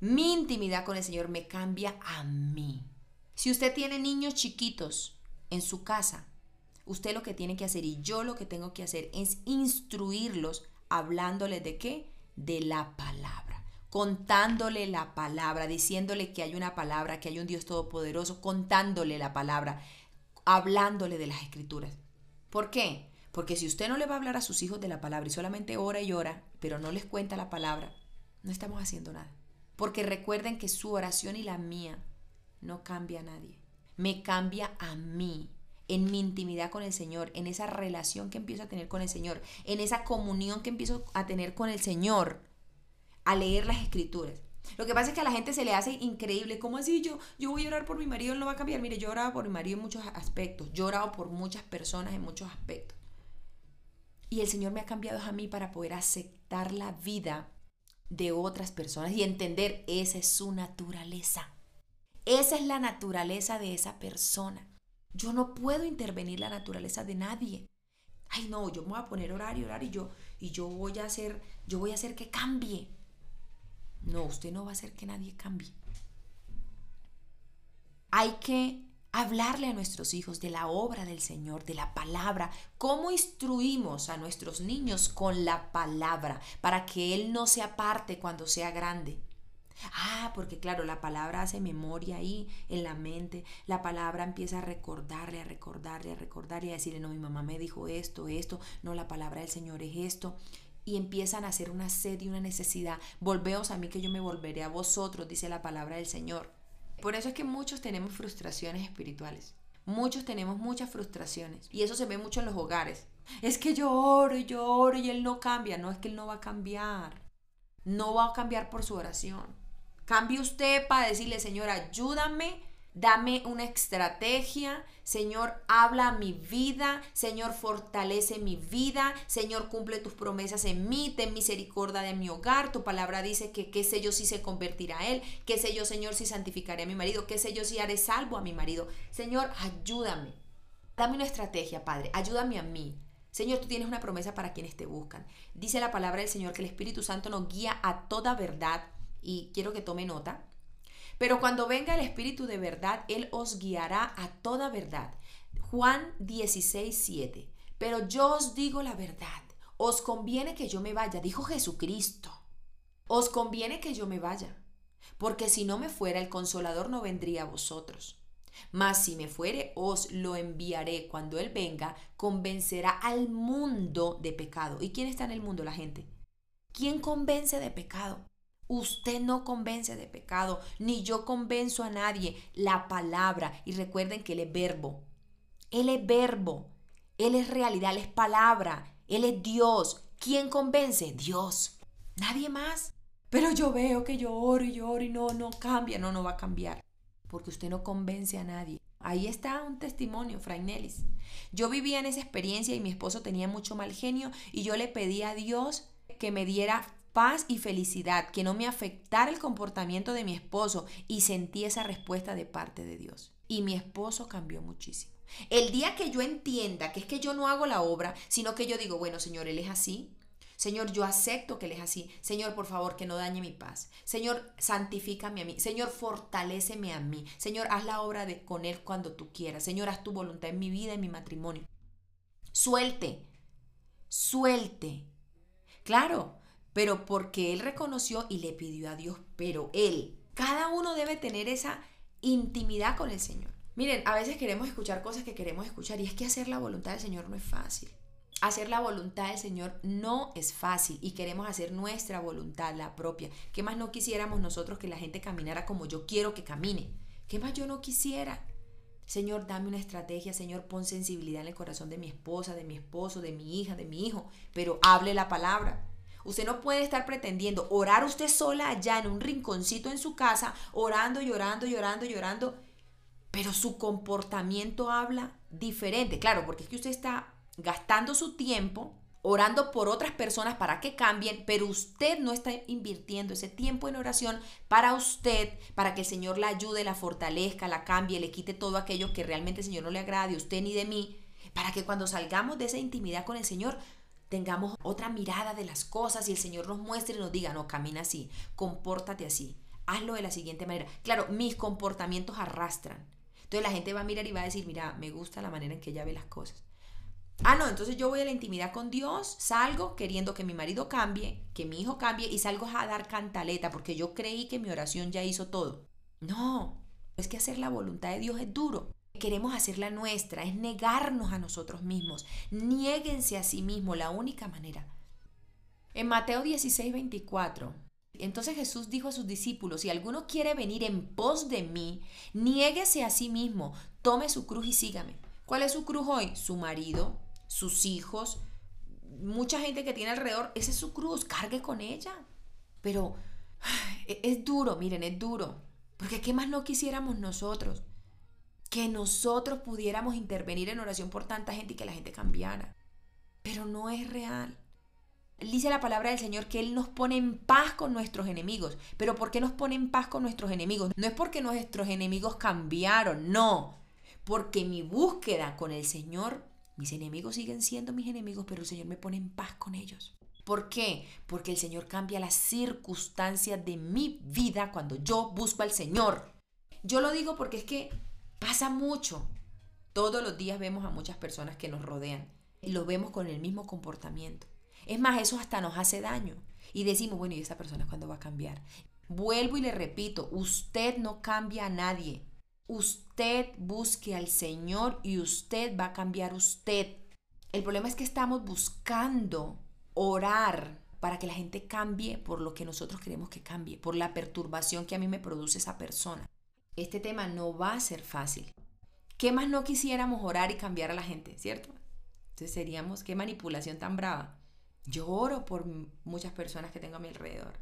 mi intimidad con el Señor me cambia a mí. Si usted tiene niños chiquitos en su casa, usted lo que tiene que hacer y yo lo que tengo que hacer es instruirlos hablándoles de qué? De la palabra. Contándole la palabra, diciéndole que hay una palabra, que hay un Dios todopoderoso, contándole la palabra, hablándole de las escrituras. ¿Por qué? Porque si usted no le va a hablar a sus hijos de la palabra y solamente ora y ora, pero no les cuenta la palabra, no estamos haciendo nada. Porque recuerden que su oración y la mía no cambia a nadie. Me cambia a mí, en mi intimidad con el Señor, en esa relación que empiezo a tener con el Señor, en esa comunión que empiezo a tener con el Señor, a leer las escrituras. Lo que pasa es que a la gente se le hace increíble, ¿cómo así yo, yo voy a orar por mi marido, él no va a cambiar? Mire, yo oraba por mi marido en muchos aspectos, yo oraba por muchas personas en muchos aspectos. Y el Señor me ha cambiado a mí para poder aceptar la vida de otras personas y entender esa es su naturaleza. Esa es la naturaleza de esa persona. Yo no puedo intervenir la naturaleza de nadie. Ay, no, yo me voy a poner orar y orar y yo y yo voy a hacer yo voy a hacer que cambie. No, usted no va a hacer que nadie cambie. Hay que hablarle a nuestros hijos de la obra del Señor, de la palabra, cómo instruimos a nuestros niños con la palabra para que Él no se aparte cuando sea grande. Ah, porque claro, la palabra hace memoria ahí en la mente, la palabra empieza a recordarle, a recordarle, a recordarle, a decirle, no, mi mamá me dijo esto, esto, no, la palabra del Señor es esto. Y empiezan a hacer una sed y una necesidad. Volveos a mí que yo me volveré a vosotros, dice la palabra del Señor. Por eso es que muchos tenemos frustraciones espirituales. Muchos tenemos muchas frustraciones. Y eso se ve mucho en los hogares. Es que yo oro y yo oro y Él no cambia. No es que Él no va a cambiar. No va a cambiar por su oración. Cambie usted para decirle, Señor, ayúdame Dame una estrategia. Señor, habla mi vida. Señor, fortalece mi vida. Señor, cumple tus promesas en mí. Ten misericordia de mi hogar. Tu palabra dice que qué sé yo si se convertirá a él. Qué sé yo, Señor, si santificaré a mi marido. Qué sé yo si haré salvo a mi marido. Señor, ayúdame. Dame una estrategia, Padre. Ayúdame a mí. Señor, tú tienes una promesa para quienes te buscan. Dice la palabra del Señor que el Espíritu Santo nos guía a toda verdad. Y quiero que tome nota pero cuando venga el Espíritu de verdad, Él os guiará a toda verdad. Juan 16, 7. Pero yo os digo la verdad. Os conviene que yo me vaya, dijo Jesucristo. Os conviene que yo me vaya, porque si no me fuera, el consolador no vendría a vosotros. Mas si me fuere, os lo enviaré. Cuando Él venga, convencerá al mundo de pecado. ¿Y quién está en el mundo? La gente. ¿Quién convence de pecado? Usted no convence de pecado, ni yo convenzo a nadie. La palabra, y recuerden que Él es verbo. Él es verbo, Él es realidad, Él es palabra, Él es Dios. ¿Quién convence? Dios. Nadie más. Pero yo veo que yo oro y oro y no, no cambia, no, no va a cambiar. Porque usted no convence a nadie. Ahí está un testimonio, Fray Nelis. Yo vivía en esa experiencia y mi esposo tenía mucho mal genio y yo le pedí a Dios que me diera paz y felicidad, que no me afectara el comportamiento de mi esposo y sentí esa respuesta de parte de Dios. Y mi esposo cambió muchísimo. El día que yo entienda que es que yo no hago la obra, sino que yo digo, bueno, Señor, Él es así. Señor, yo acepto que Él es así. Señor, por favor, que no dañe mi paz. Señor, santifícame a mí. Señor, fortaléceme a mí. Señor, haz la obra de, con Él cuando tú quieras. Señor, haz tu voluntad en mi vida, en mi matrimonio. Suelte, suelte. Claro, pero porque él reconoció y le pidió a Dios, pero él, cada uno debe tener esa intimidad con el Señor. Miren, a veces queremos escuchar cosas que queremos escuchar y es que hacer la voluntad del Señor no es fácil. Hacer la voluntad del Señor no es fácil y queremos hacer nuestra voluntad, la propia. ¿Qué más no quisiéramos nosotros que la gente caminara como yo quiero que camine? ¿Qué más yo no quisiera? Señor, dame una estrategia, Señor, pon sensibilidad en el corazón de mi esposa, de mi esposo, de mi hija, de mi hijo, pero hable la palabra. Usted no puede estar pretendiendo orar usted sola allá en un rinconcito en su casa, orando, llorando, llorando, llorando, pero su comportamiento habla diferente. Claro, porque es que usted está gastando su tiempo orando por otras personas para que cambien, pero usted no está invirtiendo ese tiempo en oración para usted, para que el Señor la ayude, la fortalezca, la cambie, le quite todo aquello que realmente el Señor no le agrade a usted ni de mí, para que cuando salgamos de esa intimidad con el Señor tengamos otra mirada de las cosas y el Señor nos muestre y nos diga, no, camina así, compórtate así, hazlo de la siguiente manera. Claro, mis comportamientos arrastran. Entonces la gente va a mirar y va a decir, mira, me gusta la manera en que ella ve las cosas. Ah, no, entonces yo voy a la intimidad con Dios, salgo queriendo que mi marido cambie, que mi hijo cambie y salgo a dar cantaleta porque yo creí que mi oración ya hizo todo. No, es que hacer la voluntad de Dios es duro. Queremos hacer la nuestra, es negarnos a nosotros mismos. Niéguense a sí mismos, la única manera. En Mateo 16, 24, entonces Jesús dijo a sus discípulos, si alguno quiere venir en pos de mí, niéguese a sí mismo, tome su cruz y sígame. ¿Cuál es su cruz hoy? Su marido, sus hijos, mucha gente que tiene alrededor, esa es su cruz, cargue con ella. Pero es duro, miren, es duro. Porque ¿qué más no quisiéramos nosotros? Que nosotros pudiéramos intervenir en oración por tanta gente y que la gente cambiara. Pero no es real. Dice la palabra del Señor que Él nos pone en paz con nuestros enemigos. Pero ¿por qué nos pone en paz con nuestros enemigos? No es porque nuestros enemigos cambiaron, no. Porque mi búsqueda con el Señor mis enemigos siguen siendo mis enemigos, pero el Señor me pone en paz con ellos. ¿Por qué? Porque el Señor cambia las circunstancias de mi vida cuando yo busco al Señor. Yo lo digo porque es que pasa mucho. Todos los días vemos a muchas personas que nos rodean y los vemos con el mismo comportamiento. Es más, eso hasta nos hace daño. Y decimos, bueno, ¿y esa persona cuándo va a cambiar? Vuelvo y le repito, usted no cambia a nadie. Usted busque al Señor y usted va a cambiar usted. El problema es que estamos buscando orar para que la gente cambie por lo que nosotros queremos que cambie, por la perturbación que a mí me produce esa persona. Este tema no va a ser fácil. ¿Qué más no quisiéramos orar y cambiar a la gente, cierto? Entonces seríamos, qué manipulación tan brava. Yo oro por muchas personas que tengo a mi alrededor.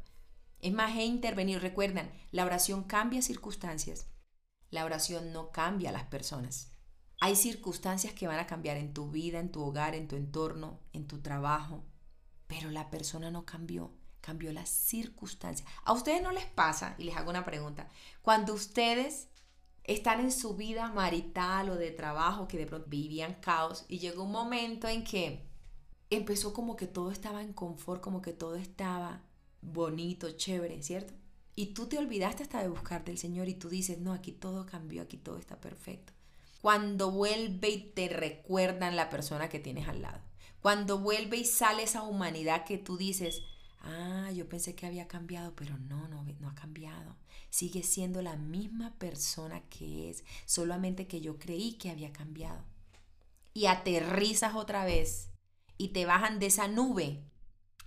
Es más, he intervenido. Recuerdan, la oración cambia circunstancias. La oración no cambia a las personas. Hay circunstancias que van a cambiar en tu vida, en tu hogar, en tu entorno, en tu trabajo, pero la persona no cambió, cambió las circunstancias. ¿A ustedes no les pasa? Y les hago una pregunta. Cuando ustedes están en su vida marital o de trabajo que de pronto vivían caos y llegó un momento en que empezó como que todo estaba en confort, como que todo estaba bonito, chévere, ¿cierto? Y tú te olvidaste hasta de buscar del Señor y tú dices, no, aquí todo cambió, aquí todo está perfecto. Cuando vuelve y te recuerdan la persona que tienes al lado. Cuando vuelve y sale esa humanidad que tú dices, ah, yo pensé que había cambiado, pero no, no, no ha cambiado. Sigue siendo la misma persona que es, solamente que yo creí que había cambiado. Y aterrizas otra vez y te bajan de esa nube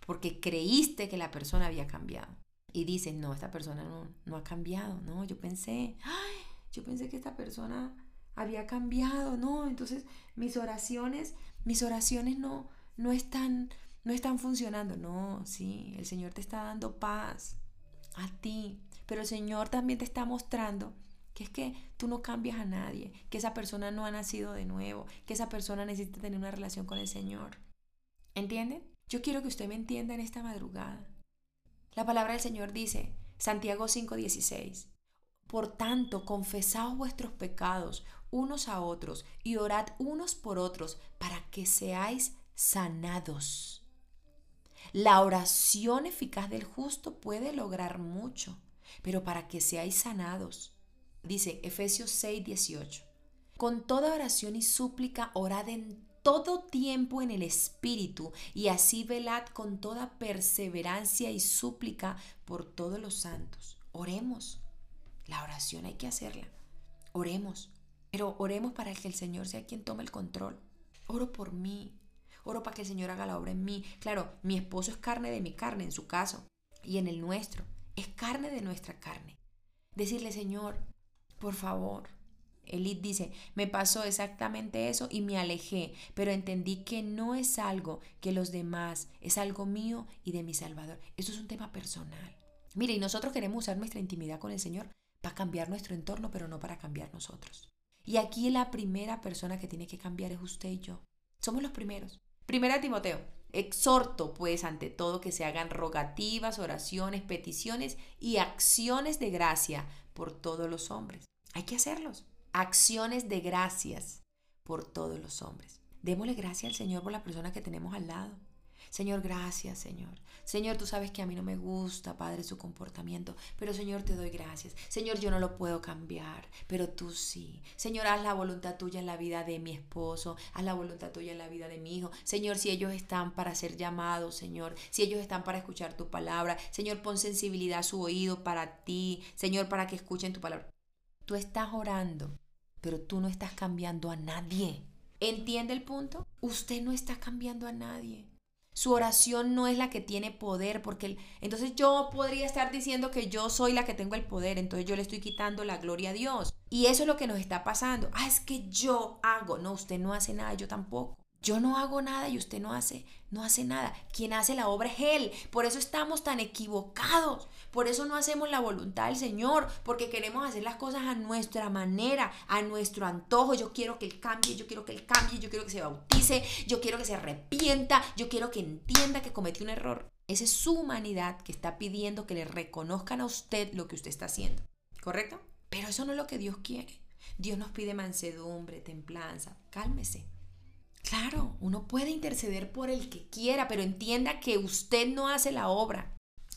porque creíste que la persona había cambiado y dicen, no, esta persona no, no ha cambiado, no, yo pensé, ay, yo pensé que esta persona había cambiado, no, entonces mis oraciones, mis oraciones no, no están, no están funcionando, no, sí, el Señor te está dando paz a ti, pero el Señor también te está mostrando que es que tú no cambias a nadie, que esa persona no ha nacido de nuevo, que esa persona necesita tener una relación con el Señor. ¿Entienden? Yo quiero que usted me entienda en esta madrugada. La palabra del Señor dice, Santiago 5:16, Por tanto, confesaos vuestros pecados unos a otros y orad unos por otros para que seáis sanados. La oración eficaz del justo puede lograr mucho, pero para que seáis sanados. Dice Efesios 6:18. Con toda oración y súplica orad en todo tiempo en el Espíritu y así velad con toda perseverancia y súplica por todos los santos. Oremos. La oración hay que hacerla. Oremos. Pero oremos para que el Señor sea quien tome el control. Oro por mí. Oro para que el Señor haga la obra en mí. Claro, mi esposo es carne de mi carne en su caso y en el nuestro. Es carne de nuestra carne. Decirle, Señor, por favor, Elite dice, me pasó exactamente eso y me alejé, pero entendí que no es algo que los demás, es algo mío y de mi Salvador. Eso es un tema personal. Mire, y nosotros queremos usar nuestra intimidad con el Señor para cambiar nuestro entorno, pero no para cambiar nosotros. Y aquí la primera persona que tiene que cambiar es usted y yo. Somos los primeros. Primera Timoteo. Exhorto, pues, ante todo que se hagan rogativas, oraciones, peticiones y acciones de gracia por todos los hombres. Hay que hacerlos. Acciones de gracias por todos los hombres. Démosle gracias al Señor por la persona que tenemos al lado. Señor, gracias, Señor. Señor, tú sabes que a mí no me gusta, Padre, su comportamiento, pero Señor, te doy gracias. Señor, yo no lo puedo cambiar, pero tú sí. Señor, haz la voluntad tuya en la vida de mi esposo, haz la voluntad tuya en la vida de mi hijo. Señor, si ellos están para ser llamados, Señor, si ellos están para escuchar tu palabra, Señor, pon sensibilidad a su oído para ti, Señor, para que escuchen tu palabra. Tú estás orando, pero tú no estás cambiando a nadie. ¿Entiende el punto? Usted no está cambiando a nadie. Su oración no es la que tiene poder, porque entonces yo podría estar diciendo que yo soy la que tengo el poder, entonces yo le estoy quitando la gloria a Dios. Y eso es lo que nos está pasando. Ah, es que yo hago. No, usted no hace nada, yo tampoco. Yo no hago nada y usted no hace, no hace nada. Quien hace la obra es Él. Por eso estamos tan equivocados. Por eso no hacemos la voluntad del Señor, porque queremos hacer las cosas a nuestra manera, a nuestro antojo. Yo quiero que Él cambie, yo quiero que Él cambie, yo quiero que se bautice, yo quiero que se arrepienta, yo quiero que entienda que cometió un error. Esa es su humanidad que está pidiendo que le reconozcan a usted lo que usted está haciendo. ¿Correcto? Pero eso no es lo que Dios quiere. Dios nos pide mansedumbre, templanza. Cálmese. Claro, uno puede interceder por el que quiera, pero entienda que usted no hace la obra.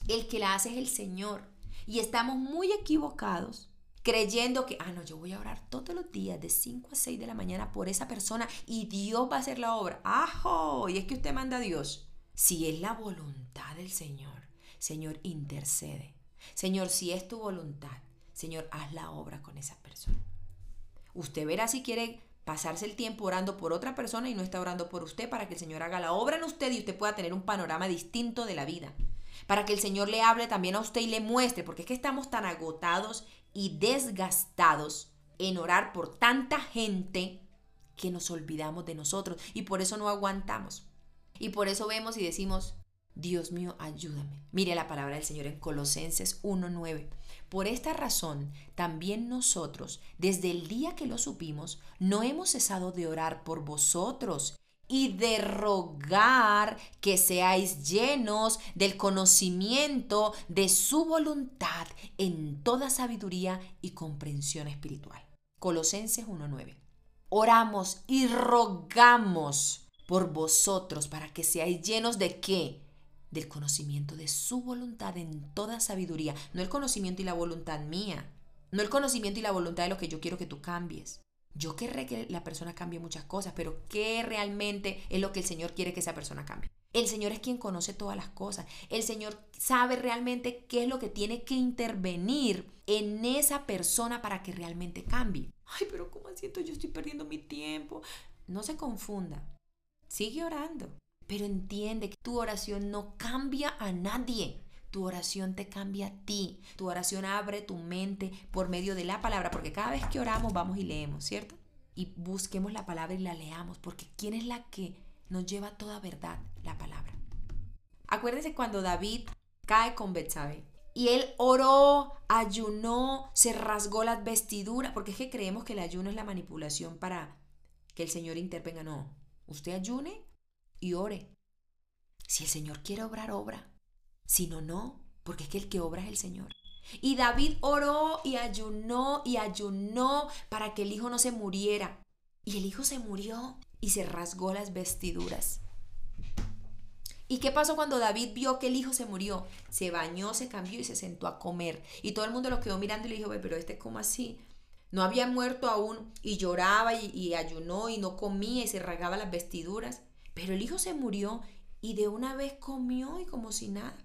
El que la hace es el Señor. Y estamos muy equivocados creyendo que, ah, no, yo voy a orar todos los días de 5 a 6 de la mañana por esa persona y Dios va a hacer la obra. ¡Ajo! Y es que usted manda a Dios. Si es la voluntad del Señor, Señor, intercede. Señor, si es tu voluntad, Señor, haz la obra con esa persona. Usted verá si quiere pasarse el tiempo orando por otra persona y no está orando por usted para que el Señor haga la obra en usted y usted pueda tener un panorama distinto de la vida. Para que el Señor le hable también a usted y le muestre, porque es que estamos tan agotados y desgastados en orar por tanta gente que nos olvidamos de nosotros y por eso no aguantamos. Y por eso vemos y decimos, Dios mío, ayúdame. Mire la palabra del Señor en Colosenses 1.9. Por esta razón, también nosotros, desde el día que lo supimos, no hemos cesado de orar por vosotros y de rogar que seáis llenos del conocimiento de su voluntad en toda sabiduría y comprensión espiritual. Colosenses 1.9. Oramos y rogamos por vosotros para que seáis llenos de qué? Del conocimiento de su voluntad en toda sabiduría, no el conocimiento y la voluntad mía, no el conocimiento y la voluntad de lo que yo quiero que tú cambies. Yo querré que la persona cambie muchas cosas, pero ¿qué realmente es lo que el Señor quiere que esa persona cambie? El Señor es quien conoce todas las cosas. El Señor sabe realmente qué es lo que tiene que intervenir en esa persona para que realmente cambie. Ay, pero ¿cómo siento? Yo estoy perdiendo mi tiempo. No se confunda. Sigue orando. Pero entiende que tu oración no cambia a nadie. Tu oración te cambia a ti. Tu oración abre tu mente por medio de la palabra, porque cada vez que oramos vamos y leemos, ¿cierto? Y busquemos la palabra y la leamos, porque ¿quién es la que nos lleva toda verdad? La palabra. Acuérdense cuando David cae con Betsabé y él oró, ayunó, se rasgó las vestiduras, porque es que creemos que el ayuno es la manipulación para que el Señor intervenga. No, usted ayune, y ore. Si el Señor quiere obrar, obra. Si no, no, porque es que el que obra es el Señor. Y David oró y ayunó y ayunó para que el hijo no se muriera. Y el hijo se murió y se rasgó las vestiduras. ¿Y qué pasó cuando David vio que el hijo se murió? Se bañó, se cambió y se sentó a comer. Y todo el mundo lo quedó mirando y le dijo, pero este cómo así. No había muerto aún y lloraba y, y ayunó y no comía y se rasgaba las vestiduras. Pero el hijo se murió y de una vez comió y como si nada.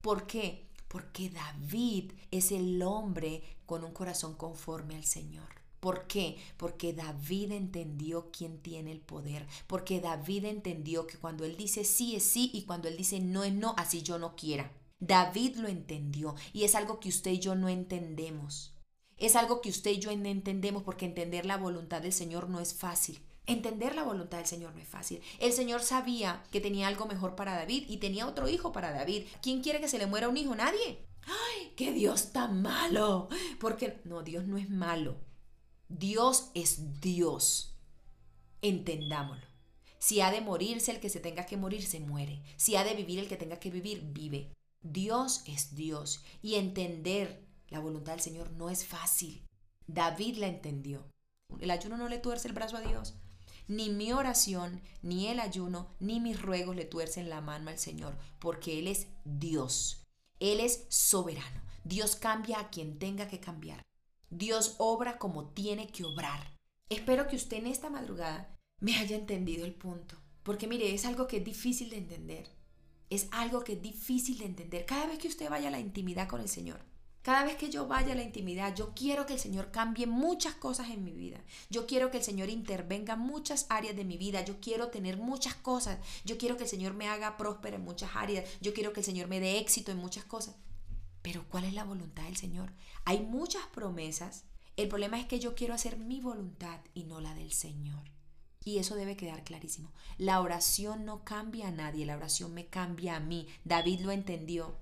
¿Por qué? Porque David es el hombre con un corazón conforme al Señor. ¿Por qué? Porque David entendió quién tiene el poder. Porque David entendió que cuando él dice sí es sí y cuando él dice no es no, así yo no quiera. David lo entendió y es algo que usted y yo no entendemos. Es algo que usted y yo no entendemos porque entender la voluntad del Señor no es fácil. Entender la voluntad del Señor no es fácil. El Señor sabía que tenía algo mejor para David y tenía otro hijo para David. ¿Quién quiere que se le muera un hijo? Nadie. ¡Ay, qué Dios tan malo! Porque no, Dios no es malo. Dios es Dios. Entendámoslo. Si ha de morirse el que se tenga que morir, se muere. Si ha de vivir el que tenga que vivir, vive. Dios es Dios. Y entender la voluntad del Señor no es fácil. David la entendió. El ayuno no le tuerce el brazo a Dios. Ni mi oración, ni el ayuno, ni mis ruegos le tuercen la mano al Señor, porque Él es Dios. Él es soberano. Dios cambia a quien tenga que cambiar. Dios obra como tiene que obrar. Espero que usted en esta madrugada me haya entendido el punto. Porque mire, es algo que es difícil de entender. Es algo que es difícil de entender. Cada vez que usted vaya a la intimidad con el Señor, cada vez que yo vaya a la intimidad, yo quiero que el Señor cambie muchas cosas en mi vida. Yo quiero que el Señor intervenga en muchas áreas de mi vida. Yo quiero tener muchas cosas. Yo quiero que el Señor me haga próspera en muchas áreas. Yo quiero que el Señor me dé éxito en muchas cosas. Pero ¿cuál es la voluntad del Señor? Hay muchas promesas. El problema es que yo quiero hacer mi voluntad y no la del Señor. Y eso debe quedar clarísimo. La oración no cambia a nadie, la oración me cambia a mí. David lo entendió.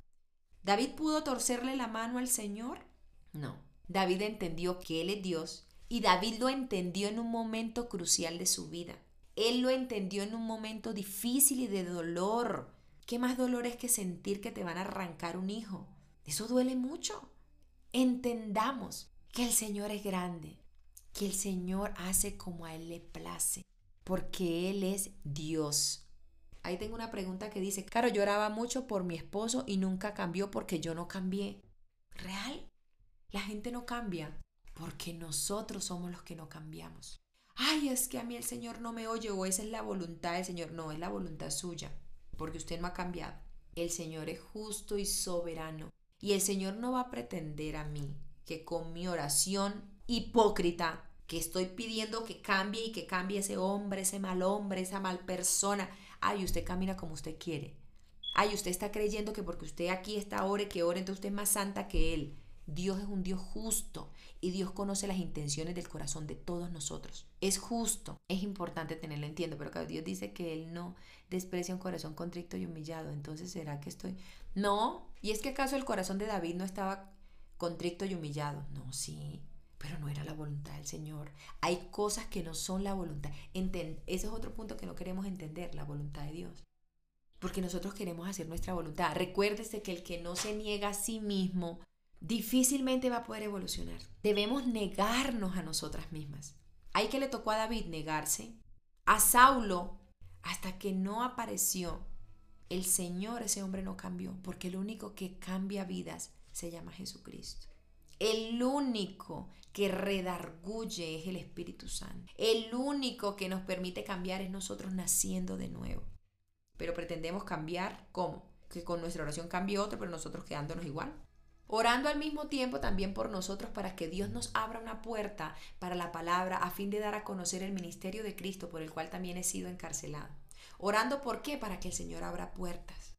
¿David pudo torcerle la mano al Señor? No. David entendió que Él es Dios y David lo entendió en un momento crucial de su vida. Él lo entendió en un momento difícil y de dolor. ¿Qué más dolor es que sentir que te van a arrancar un hijo? Eso duele mucho. Entendamos que el Señor es grande, que el Señor hace como a Él le place, porque Él es Dios. Ahí tengo una pregunta que dice, Caro, lloraba mucho por mi esposo y nunca cambió porque yo no cambié. ¿Real? La gente no cambia porque nosotros somos los que no cambiamos. Ay, es que a mí el Señor no me oye o esa es la voluntad del Señor. No, es la voluntad suya, porque usted no ha cambiado. El Señor es justo y soberano. Y el Señor no va a pretender a mí que con mi oración hipócrita, que estoy pidiendo que cambie y que cambie ese hombre, ese mal hombre, esa mal persona, ay, usted camina como usted quiere. Ay, usted está creyendo que porque usted aquí está ore, que ore, entonces usted es más santa que él. Dios es un Dios justo y Dios conoce las intenciones del corazón de todos nosotros. Es justo, es importante tenerlo, entiendo, pero Dios dice que Él no desprecia un corazón contrito y humillado. Entonces, ¿será que estoy? No, y es que acaso el corazón de David no estaba contrito y humillado. No, sí, pero no era la voluntad del Señor. Hay cosas que no son la voluntad. ese es otro punto que no queremos entender, la voluntad de Dios. Porque nosotros queremos hacer nuestra voluntad. Recuérdese que el que no se niega a sí mismo difícilmente va a poder evolucionar. Debemos negarnos a nosotras mismas. Hay que le tocó a David negarse. A Saulo, hasta que no apareció el Señor, ese hombre no cambió, porque el único que cambia vidas se llama Jesucristo. El único que redarguye es el Espíritu Santo. El único que nos permite cambiar es nosotros naciendo de nuevo. Pero pretendemos cambiar, ¿cómo? Que con nuestra oración cambie otro, pero nosotros quedándonos igual. Orando al mismo tiempo también por nosotros para que Dios nos abra una puerta para la palabra a fin de dar a conocer el ministerio de Cristo por el cual también he sido encarcelado. Orando por qué? Para que el Señor abra puertas.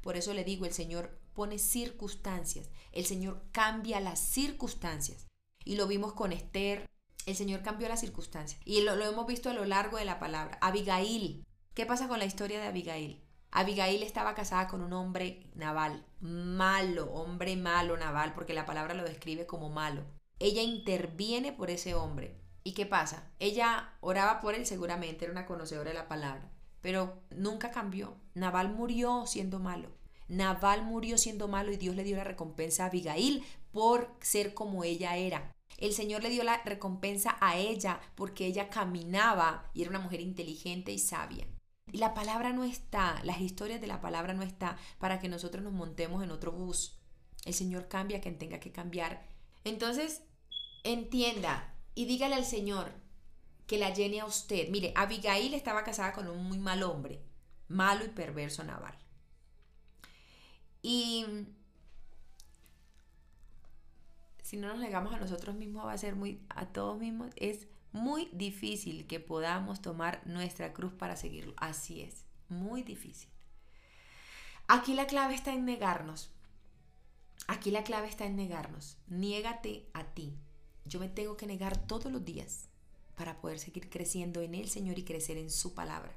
Por eso le digo, el Señor pone circunstancias, el Señor cambia las circunstancias. Y lo vimos con Esther, el Señor cambió las circunstancias. Y lo, hemos visto a lo largo de la palabra. Abigail, ¿qué pasa con la historia de Abigail? Abigail estaba casada con un hombre naval, malo, hombre malo naval, porque la palabra lo describe como malo. Ella interviene por ese hombre. ¿Y qué pasa? Ella oraba por él seguramente, era una conocedora de la palabra, pero nunca cambió. Naval murió siendo malo. Naval murió siendo malo y Dios le dio la recompensa a Abigail por ser como ella era. El Señor le dio la recompensa a ella porque ella caminaba y era una mujer inteligente y sabia. Y la palabra no está, las historias de la palabra no está para que nosotros nos montemos en otro bus. El Señor cambia quien tenga que cambiar. Entonces, entienda y dígale al Señor que la llene a usted. Mire, Abigail estaba casada con un muy mal hombre, malo y perverso naval. Y si no nos negamos a nosotros mismos, va a ser muy, a todos mismos, es muy difícil que podamos tomar nuestra cruz para seguirlo. Así es, muy difícil. Aquí la clave está en negarnos. Aquí la clave está en negarnos. Niégate a ti. Yo me tengo que negar todos los días para poder seguir creciendo en el Señor y crecer en su palabra.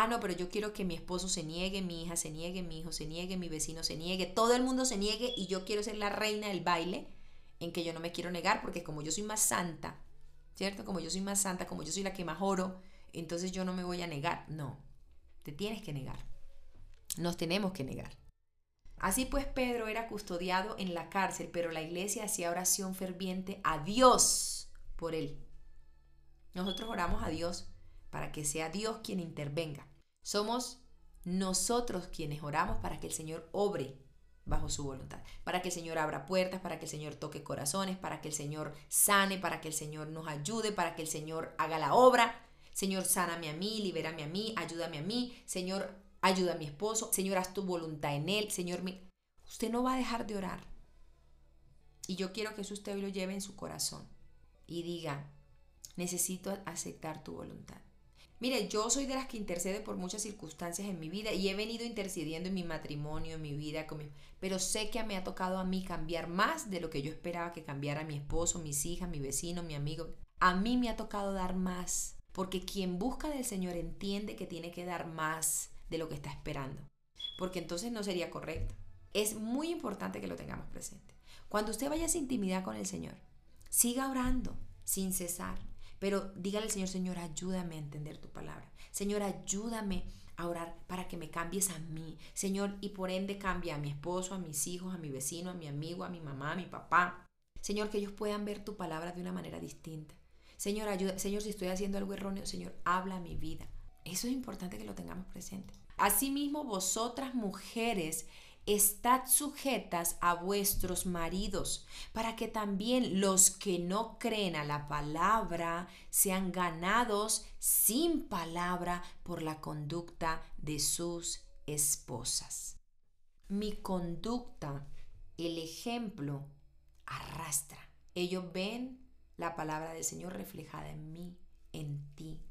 Ah, no, pero yo quiero que mi esposo se niegue, mi hija se niegue, mi hijo se niegue, mi vecino se niegue, todo el mundo se niegue y yo quiero ser la reina del baile. en que yo no me quiero negar porque como yo soy más santa, ¿cierto? Como yo soy más santa, como yo soy la que más oro, entonces yo no me voy a negar. No, te tienes que negar. Nos tenemos que negar. Así pues, Pedro era custodiado en la cárcel, pero la iglesia hacía oración ferviente a Dios por él. Nosotros oramos a Dios para que sea Dios quien intervenga. Somos nosotros quienes oramos para que el Señor obre bajo su voluntad, para que el Señor abra puertas, para que el Señor toque corazones, para que el Señor sane, para que el Señor nos ayude, para que el Señor haga la obra. Señor, sáname a mí, libérame a mí, ayúdame a mí. Señor, ayuda a mi esposo. Señor, haz tu voluntad en él. Señor, usted no va a dejar de orar. Y yo quiero que eso usted lo lleve en su corazón y diga, necesito aceptar tu voluntad. Mire, yo soy de las que intercede por muchas circunstancias en mi vida y he venido intercediendo en mi matrimonio, en mi vida, pero sé que me ha tocado a mí cambiar más de lo que yo esperaba que cambiara mi esposo, mis hijas, mi vecino, mi amigo. A mí me ha tocado dar más, porque quien busca del Señor entiende que tiene que dar más de lo que está esperando, porque entonces no sería correcto. Es muy importante que lo tengamos presente. Cuando usted vaya a esa intimidad con el Señor, siga orando sin cesar. Pero dígale al Señor, Señor, ayúdame a entender tu palabra. Señor, ayúdame a orar para que me cambies a mí. Señor, y por ende cambia a mi esposo, a mis hijos, a mi vecino, a mi amigo, a mi mamá, a mi papá. Señor, que ellos puedan ver tu palabra de una manera distinta. Señor, ayuda, Señor, si estoy haciendo algo erróneo, Señor, habla mi vida. Eso es importante que lo tengamos presente. Asimismo, vosotras mujeres, estad sujetas a vuestros maridos, para que también los que no creen a la palabra sean ganados sin palabra por la conducta de sus esposas. Mi conducta, el ejemplo, arrastra. Ellos ven la palabra del Señor reflejada en mí, en ti.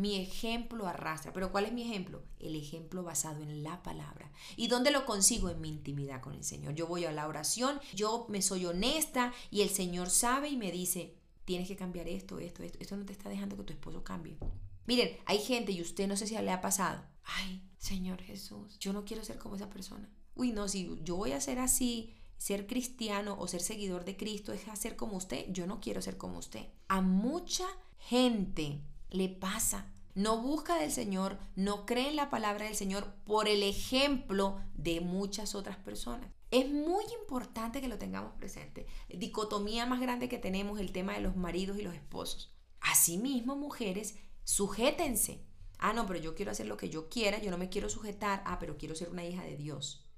Mi ejemplo arrastra. Pero ¿cuál es mi ejemplo? El ejemplo basado en la palabra. ¿Y dónde lo consigo? En mi intimidad con el Señor. Yo voy a la oración, yo me soy honesta y el Señor sabe y me dice, tienes que cambiar esto, esto, esto. Esto no te está dejando que tu esposo cambie. Miren, hay gente y usted no sé si le ha pasado. Ay, Señor Jesús, yo no quiero ser como esa persona. Uy, no, si yo voy a ser así, ser cristiano o ser seguidor de Cristo es hacer como usted, yo no quiero ser como usted. A mucha gente le pasa. No busca del Señor, no cree en la palabra del Señor por el ejemplo de muchas otras personas. Es muy importante que lo tengamos presente. Dicotomía más grande que tenemos el tema de los maridos y los esposos. Asimismo, mujeres, sujétense. Ah, no, pero yo quiero hacer lo que yo quiera, yo no me quiero sujetar. Ah, pero quiero ser una hija de Dios.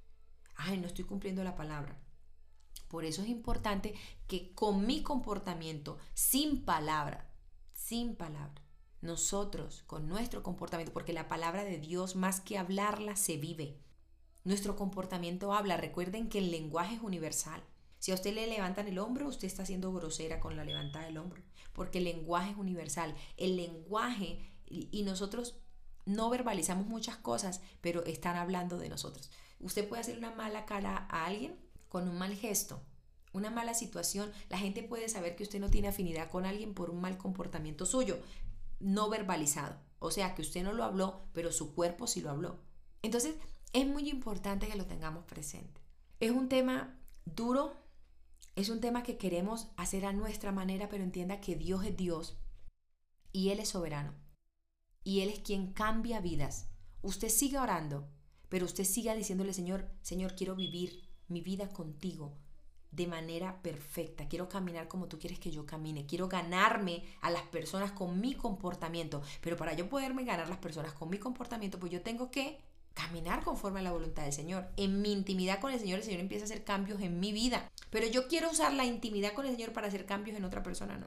Ay, no estoy cumpliendo la palabra. Por eso es importante que con mi comportamiento, sin palabra, sin palabra, nosotros con nuestro comportamiento, porque la palabra de Dios más que hablarla se vive. Nuestro comportamiento habla. Recuerden que el lenguaje es universal. Si a usted le levantan el hombro, usted está siendo grosera con la levantada del hombro, porque el lenguaje es universal. El lenguaje y nosotros no verbalizamos muchas cosas, pero están hablando de nosotros. Usted puede hacer una mala cara a alguien con un mal gesto, una mala situación. La gente puede saber que usted no tiene afinidad con alguien por un mal comportamiento suyo, no verbalizado. O sea, que usted no lo habló, pero su cuerpo sí lo habló. Entonces, es muy importante que lo tengamos presente. Es un tema duro, es un tema que queremos hacer a nuestra manera, pero entienda que Dios es Dios y Él es soberano. Y Él es quien cambia vidas. Usted siga orando, pero usted siga diciéndole, Señor, Señor, quiero vivir mi vida contigo de manera perfecta. Quiero caminar como tú quieres que yo camine. Quiero ganarme a las personas con mi comportamiento. Pero para yo poderme ganar las personas con mi comportamiento, pues yo tengo que caminar conforme a la voluntad del Señor. En mi intimidad con el Señor, el Señor empieza a hacer cambios en mi vida. Pero yo quiero usar la intimidad con el Señor para hacer cambios en otra persona, no.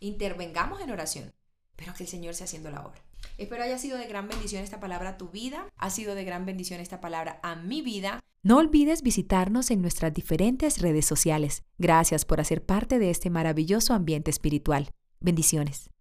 Intervengamos en oración, pero que el Señor sea haciendo la obra. Espero haya sido de gran bendición esta palabra a tu vida, ha sido de gran bendición esta palabra a mi vida. No olvides visitarnos en nuestras diferentes redes sociales. Gracias por hacer parte de este maravilloso ambiente espiritual. Bendiciones.